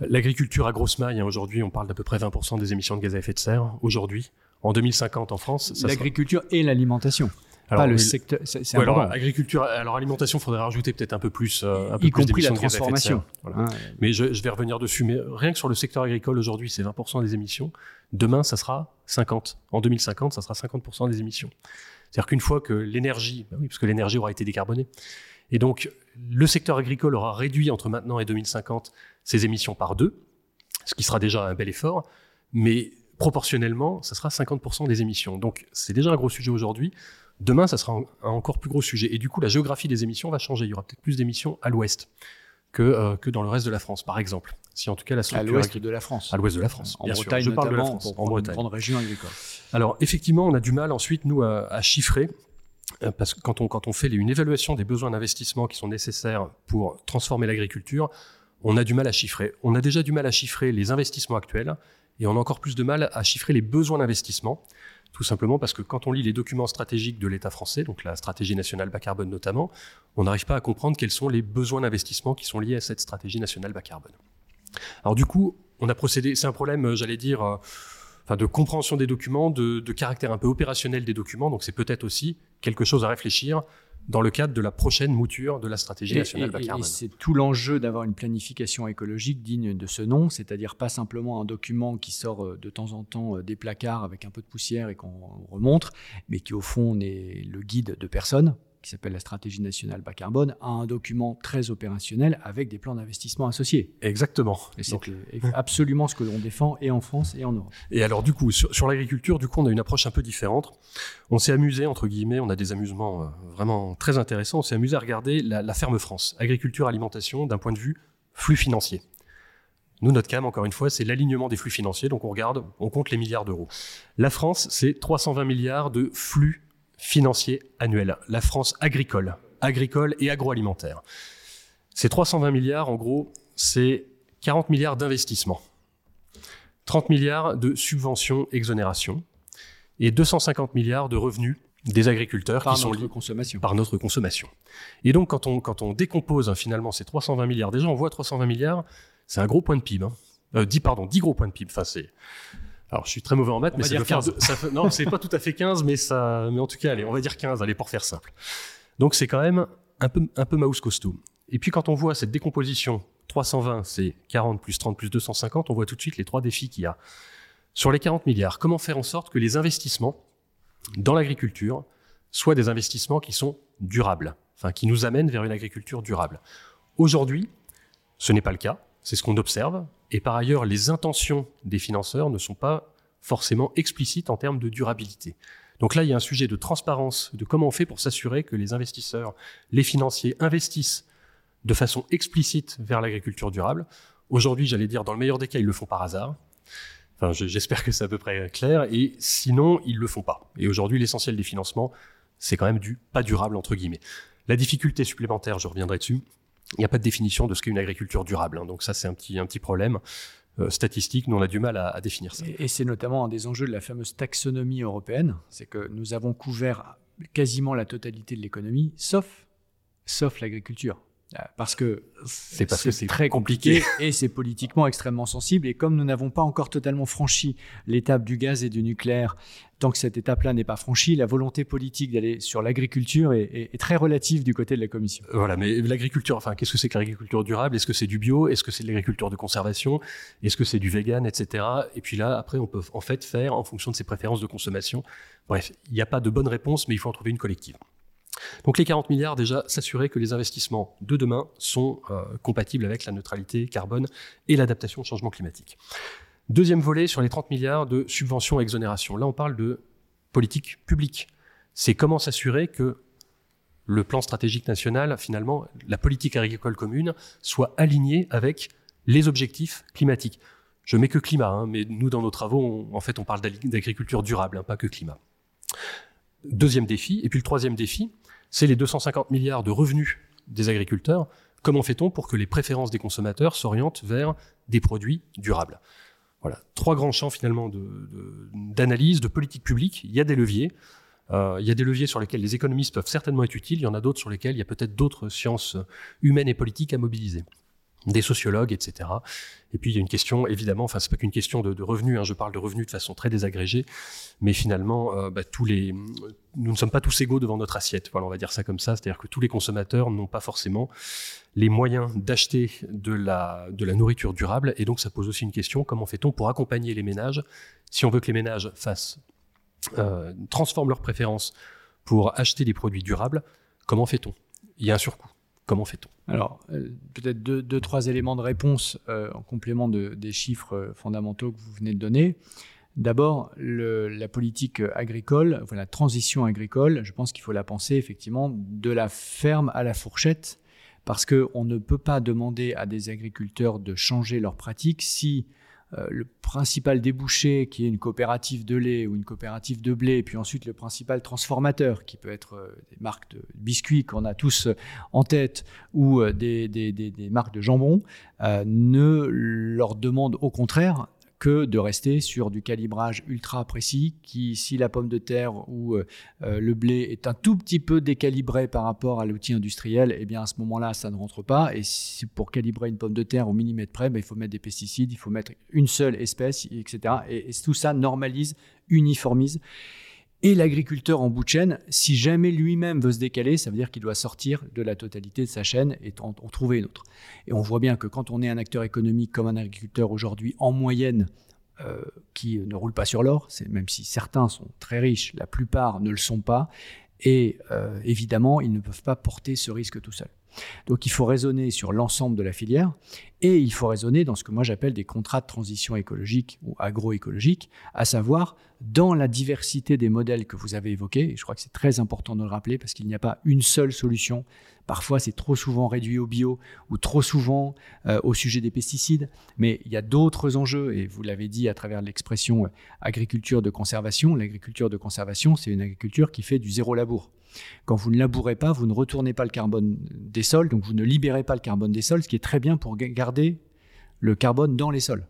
L'agriculture à grosse maille, hein, aujourd'hui, on parle d'à peu près 20% des émissions de gaz à effet de serre. Aujourd'hui, en 2050 en France. L'agriculture et l'alimentation. Alors, pas le secteur. C'est alors, agriculture, alors alimentation, faudrait rajouter peut-être un peu plus, euh, un peu y compris la transformation. Voilà. mais je, je, vais revenir dessus. Mais rien que sur le secteur agricole aujourd'hui, c'est 20% des émissions. Demain, ça sera 50. En 2050, ça sera 50% des émissions. C'est-à-dire qu'une fois que l'énergie, bah oui, parce que l'énergie aura été décarbonée, et donc le secteur agricole aura réduit entre maintenant et 2050 ses émissions par deux, ce qui sera déjà un bel effort, mais proportionnellement, ça sera 50% des émissions. Donc c'est déjà un gros sujet aujourd'hui. Demain, ça sera un, encore plus gros sujet. Et du coup, la géographie des émissions va changer. Il y aura peut-être plus d'émissions à l'ouest que, euh, que dans le reste de la France, par exemple. Si en tout cas la structure... À l'ouest de la France. À l'ouest de la France, en Bretagne, Je parle de la France, en Bretagne. Une grande région agricole. Alors, effectivement, on a du mal ensuite, nous, à, chiffrer euh, parce que quand on, quand on fait une évaluation des besoins d'investissement qui sont nécessaires pour transformer l'agriculture, on a du mal à chiffrer. On a déjà du mal à chiffrer les investissements actuels et on a encore plus de mal à chiffrer les besoins d'investissement. Tout simplement parce que quand on lit les documents stratégiques de l'État français, donc la stratégie nationale bas carbone notamment, on n'arrive pas à comprendre quels sont les besoins d'investissement qui sont liés à cette stratégie nationale bas carbone. Alors du coup, on a procédé, c'est un problème, euh, j'allais dire, euh, enfin, de compréhension des documents, de, de caractère un peu opérationnel des documents, donc c'est peut-être aussi quelque chose à réfléchir dans le cadre de la prochaine mouture de la stratégie nationale bas carbone. c'est tout l'enjeu d'avoir une planification écologique digne de ce nom, c'est-à-dire pas simplement un document qui sort euh, de temps en temps euh, des placards avec un peu de poussière et qu'on remontre, mais qui au fond n'est le guide de personne, qui s'appelle la stratégie nationale bas carbone, à un document très opérationnel avec des plans d'investissement associés. Exactement. Et c'est [LAUGHS] absolument ce que l'on défend et en France et en Europe. Et alors du coup, sur, l'agriculture, du coup, on a une approche un peu différente. On s'est amusé, entre guillemets, on a des amusements euh, vraiment très intéressants, on s'est amusé à regarder la, ferme France, agriculture, alimentation, d'un point de vue flux financier. Nous, notre cam, encore une fois, c'est l'alignement des flux financiers. Donc, on regarde, on compte les milliards d'euros. La France, c'est 320 milliards de flux financier annuel. La France agricole, agricole et agroalimentaire. Ces 320 milliards, en gros, c'est 40 milliards d'investissements, 30 milliards de subventions, exonérations et 250 milliards de revenus des agriculteurs par qui sont liés consommation. par notre consommation. Et donc, quand on, quand on décompose hein, finalement ces 320 milliards, déjà on voit 320 milliards, c'est un gros point de PIB. Hein. Euh, 10, pardon, 10 gros points de PIB. Enfin, c'est alors, je suis très mauvais en maths, mais ça, 15. ça fait, non, c'est pas tout à fait 15, mais ça, mais en tout cas, allez, on va dire 15, allez, pour faire simple. Donc, c'est quand même un peu, un peu mouse costaud. Et puis, quand on voit cette décomposition, 320, c'est 40 plus 30 plus 250, on voit tout de suite les trois défis qu'il y a. Sur les 40 milliards, comment faire en sorte que les investissements dans l'agriculture soient des investissements qui sont durables, enfin, qui nous amènent vers une agriculture durable? Aujourd'hui, ce n'est pas le cas. C'est ce qu'on observe. Et par ailleurs, les intentions des financeurs ne sont pas forcément explicites en termes de durabilité. Donc là, il y a un sujet de transparence, de comment on fait pour s'assurer que les investisseurs, les financiers investissent de façon explicite vers l'agriculture durable. Aujourd'hui, j'allais dire, dans le meilleur des cas, ils le font par hasard. Enfin, j'espère que c'est à peu près clair. Et sinon, ils le font pas. Et aujourd'hui, l'essentiel des financements, c'est quand même du pas durable, entre guillemets. La difficulté supplémentaire, je reviendrai dessus, il n'y a pas de définition de ce qu'est une agriculture durable. Hein. donc ça, c'est un petit, un petit problème. Euh, statistique, nous on a du mal à, définir ça. Et, c'est notamment un des enjeux de la fameuse taxonomie européenne, c'est que nous avons couvert quasiment la totalité de l'économie, sauf, sauf l'agriculture. Parce que c'est très compliqué, et c'est politiquement extrêmement sensible. Et comme nous n'avons pas encore totalement franchi l'étape du gaz et du nucléaire, tant que cette étape-là n'est pas franchie, la volonté politique d'aller sur l'agriculture est, très relative du côté de la Commission. Voilà, mais l'agriculture, enfin, qu'est-ce que c'est que l'agriculture durable? Est-ce que c'est du bio? Est-ce que c'est de l'agriculture de conservation? Est-ce que c'est du vegan, etc. Et puis là, après, on peut en fait faire en fonction de ses préférences de consommation. Bref, il n'y a pas de bonne réponse, mais il faut en trouver une collective. Donc les 40 milliards, déjà, s'assurer que les investissements de demain sont euh, compatibles avec la neutralité carbone et l'adaptation au changement climatique. Deuxième volet sur les 30 milliards de subventions et exonérations. Là, on parle de politique publique. C'est comment s'assurer que le plan stratégique national, finalement, la politique agricole commune, soit alignée avec les objectifs climatiques. Je mets que climat, hein, mais nous, dans nos travaux, en fait, on parle d'agriculture durable, hein, pas que climat. Deuxième défi. Et puis le troisième défi, c'est les 250 milliards de revenus des agriculteurs. Comment fait-on pour que les préférences des consommateurs s'orientent vers des produits durables? Voilà, trois grands champs finalement d'analyse, de, politique publique. Il y a des leviers. Euh, il y a des leviers sur lesquels les économistes peuvent certainement être utiles. Il y en a d'autres sur lesquels il y a peut-être d'autres sciences humaines et politiques à mobiliser des sociologues, etc. Et puis il y a une question, évidemment, enfin c'est pas qu'une question de, revenus, hein, je parle de revenus de façon très désagrégée, mais finalement, euh, bah, tous les, nous ne sommes pas tous égaux devant notre assiette. Voilà, on va dire ça comme ça, c'est-à-dire que tous les consommateurs n'ont pas forcément les moyens d'acheter de la, de la nourriture durable, et donc ça pose aussi une question comment fait-on pour accompagner les ménages si on veut que les ménages fassent, euh, transforment leurs préférences pour acheter des produits durables Comment fait-on? Il y a un surcoût. Comment fait-on Alors, euh, peut-être deux, trois éléments de réponse euh, en complément des chiffres euh, fondamentaux que vous venez de donner. D'abord, la politique agricole, la transition agricole, je pense qu'il faut la penser effectivement de la ferme à la fourchette, parce qu'on ne peut pas demander à des agriculteurs de changer leurs pratiques si le principal débouché qui est une coopérative de lait ou une coopérative de blé, puis ensuite le principal transformateur qui peut être euh, des marques de biscuits qu'on a tous euh, en tête ou des marques de jambon, ne leur demande au contraire que de rester sur du calibrage ultra précis qui, si la pomme de terre ou euh, euh, le blé est un tout petit peu décalibré par rapport à l'outil industriel, eh bien à ce moment-là, ça ne rentre pas. Et pour calibrer une pomme de terre au millimètre près, ben, il faut mettre des pesticides, il faut mettre une seule espèce, etc. et tout ça normalise, uniformise. Et l'agriculteur en bout de chaîne, si jamais lui-même veut se décaler, ça veut dire qu'il doit sortir de la totalité de sa chaîne et en, trouver une autre. Et on voit bien que quand on est un acteur économique comme un agriculteur aujourd'hui, en moyenne, euh, qui ne roule pas sur l'or, même si certains sont très riches, la plupart ne le sont pas, et euh, évidemment, ils ne peuvent pas porter ce risque tout seuls. Donc il faut raisonner sur l'ensemble de la filière et il faut raisonner dans ce que moi j'appelle des contrats de transition écologique ou agroécologique, à savoir dans la diversité des modèles que vous avez évoqués, et je crois que c'est très important de le rappeler parce qu'il n'y a pas une seule solution. Parfois c'est trop souvent réduit au bio ou trop souvent euh, au sujet des pesticides, mais il y a d'autres enjeux et vous l'avez dit à travers l'expression euh, agriculture de conservation. L'agriculture de conservation, c'est une agriculture qui fait du zéro labour. Quand vous ne labourez pas, vous ne retournez pas le carbone des sols, donc vous ne libérez pas le carbone des sols, ce qui est très bien pour garder le carbone dans les sols.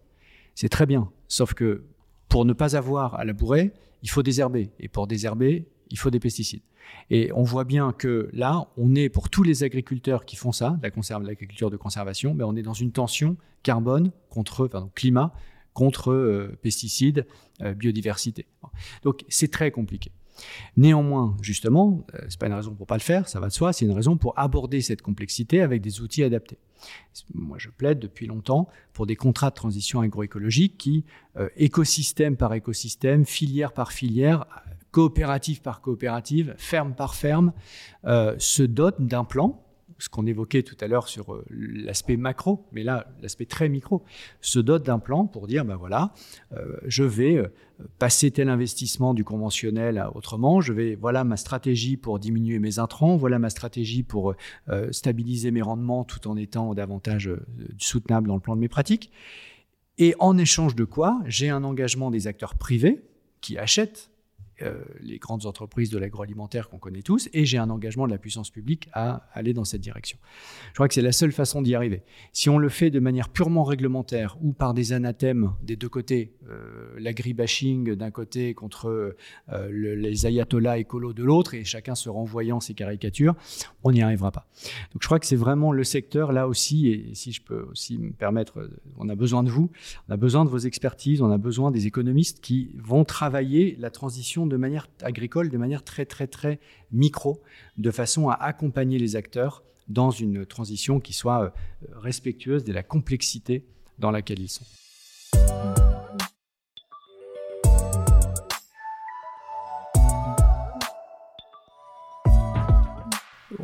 C'est très bien, sauf que pour ne pas avoir à labourer, il faut désherber. Et pour désherber, il faut des pesticides. Et on voit bien que là, on est pour tous les agriculteurs qui font ça, l'agriculture de conservation, mais on est dans une tension carbone contre pardon, climat contre euh, pesticides, euh, biodiversité. Donc c'est très compliqué. Néanmoins, justement, euh, c'est pas une raison pour pas le faire, ça va de soi, c'est une raison pour aborder cette complexité avec des outils adaptés. Moi, je plaide depuis longtemps pour des contrats de transition agroécologique qui, euh, écosystème par écosystème, filière par filière, coopérative par coopérative, ferme par ferme, euh, se dotent d'un plan ce qu'on évoquait tout à l'heure sur euh, l'aspect macro, mais là, l'aspect très micro, se dote d'un plan pour dire, ben voilà, euh, je vais euh, passer tel investissement du conventionnel à autrement, je vais, voilà ma stratégie pour diminuer mes intrants, voilà ma stratégie pour stabiliser mes rendements tout en étant davantage soutenable dans le plan de mes pratiques. Et en échange de quoi, j'ai un engagement des acteurs privés qui achètent les grandes entreprises de l'agroalimentaire qu'on connaît tous, et j'ai un engagement de la puissance publique à aller dans cette direction. Je crois que c'est la seule façon d'y arriver. Si on le fait de manière purement réglementaire ou par des anathèmes des deux côtés, l'agribashing d'un côté contre les ayatollahs écolos de l'autre, et chacun se renvoyant ses caricatures, on n'y arrivera pas. Donc je crois que c'est vraiment le secteur là aussi, et si je peux aussi me permettre, on a besoin de vous, on a besoin de vos expertises, on a besoin des économistes qui vont travailler la transition manière agricole, de manière très très très micro, de façon à accompagner les acteurs dans une transition qui soit euh, respectueuse de la complexité dans laquelle ils sont.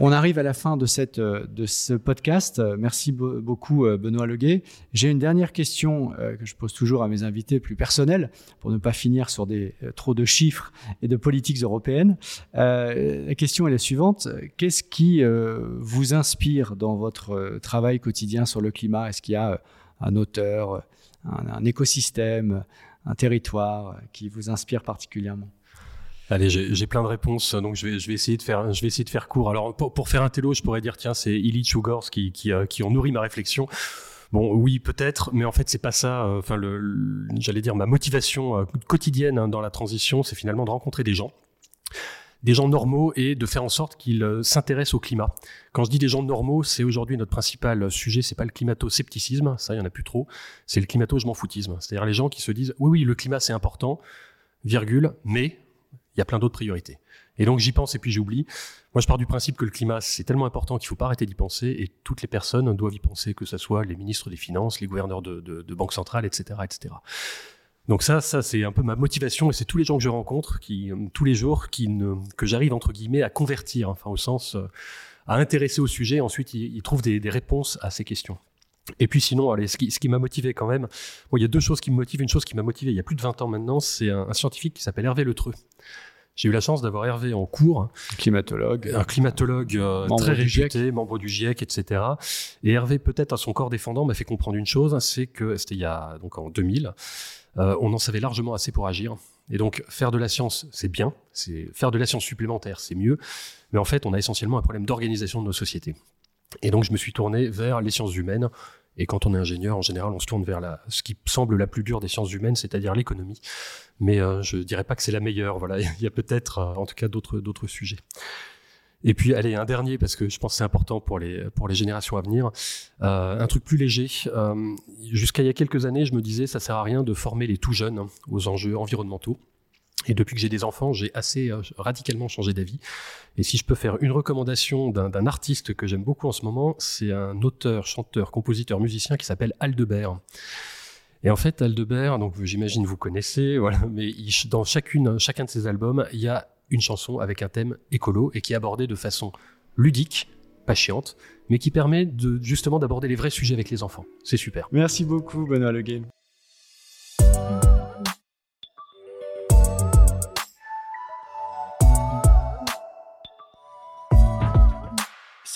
On arrive à la fin de, euh, ce podcast. Merci beaucoup, euh, Benoît Leguet. J'ai une dernière question euh, que je pose toujours à mes invités plus personnels pour ne pas finir sur des, trop de chiffres et de politiques européennes. la question est la suivante. Qu'est-ce qui vous inspire dans votre travail quotidien sur le climat? Est-ce qu'il y a un auteur, un écosystème, un territoire qui vous inspire particulièrement? Allez, j'ai plein de réponses, donc je vais, essayer de faire, je vais essayer de faire court. Alors pour, faire un télo, je pourrais dire tiens, c'est Illich ou qui qui, euh, qui ont nourri ma réflexion. Bon, oui, peut-être, mais en fait, c'est pas ça. Euh, enfin, j'allais dire ma motivation euh, quotidienne hein, dans la transition, c'est finalement de rencontrer des gens, des gens normaux et de faire en sorte qu'ils s'intéressent au climat. Quand je dis des gens normaux, c'est aujourd'hui notre principal sujet. C'est pas le climato-scepticisme, ça, il y en a plus trop. C'est le climato-je m'en foutisme. C'est-à-dire les gens qui se disent oui, oui, le climat c'est important, virgule, mais il y a plein d'autres priorités. Et donc j'y pense et puis j'oublie. Moi, je pars du principe que le climat, c'est tellement important qu'il faut pas arrêter d'y penser et toutes les personnes doivent y penser, que ce soit les ministres des Finances, les gouverneurs de, banques centrales, etc. etc. Donc ça, ça c'est un peu ma motivation et c'est tous les gens que je rencontre, qui, tous les jours, que j'arrive, entre guillemets, à convertir, enfin au sens, euh, à intéresser au sujet. Ensuite, ils, trouvent des réponses à ces questions. Et puis sinon, allez, ce qui, ce qui m'a motivé quand même, bon, il y a deux choses qui me motivent. Une chose qui m'a motivé il y a plus de 20 ans maintenant, c'est un, scientifique qui s'appelle Hervé Letreux. J'ai eu la chance d'avoir Hervé en cours. Climatologue. Un climatologue euh, très réputé, membre du GIEC, etc. Et Hervé, peut-être à son corps défendant, m'a fait comprendre une chose, c'est que c'était il y a, donc en 2000, euh, on en savait largement assez pour agir. Et donc, faire de la science, c'est bien. C'est faire de la science supplémentaire, c'est mieux. Mais en fait, on a essentiellement un problème d'organisation de nos sociétés. Et donc, je me suis tourné vers les sciences humaines. Et quand on est ingénieur, en général, on se tourne vers ce qui semble la plus dure des sciences humaines, c'est-à-dire l'économie. Mais euh, je dirais pas que c'est la meilleure. Voilà, [LAUGHS] il y a peut-être, euh, en tout cas, d'autres sujets. Et puis, allez, un dernier, parce que je pense que c'est important pour les, générations à venir. Euh, un truc plus léger. Euh, Jusqu'à il y a quelques années, je me disais, ça sert à rien de former les tout jeunes aux enjeux environnementaux. Et depuis que j'ai des enfants, j'ai assez euh, radicalement changé d'avis. Et si je peux faire une recommandation d'un artiste que j'aime beaucoup en ce moment, c'est un auteur, chanteur, compositeur, musicien qui s'appelle Aldebert. Et en fait, Aldebert, donc j'imagine vous connaissez, [LAUGHS] voilà, mais dans chacune, chacun de ses albums, il y a une chanson avec un thème écolo et qui est abordée de façon ludique, pas chiante, mais qui permet de, justement d'aborder les vrais sujets avec les enfants. C'est super. Merci beaucoup, Benoît Leguet.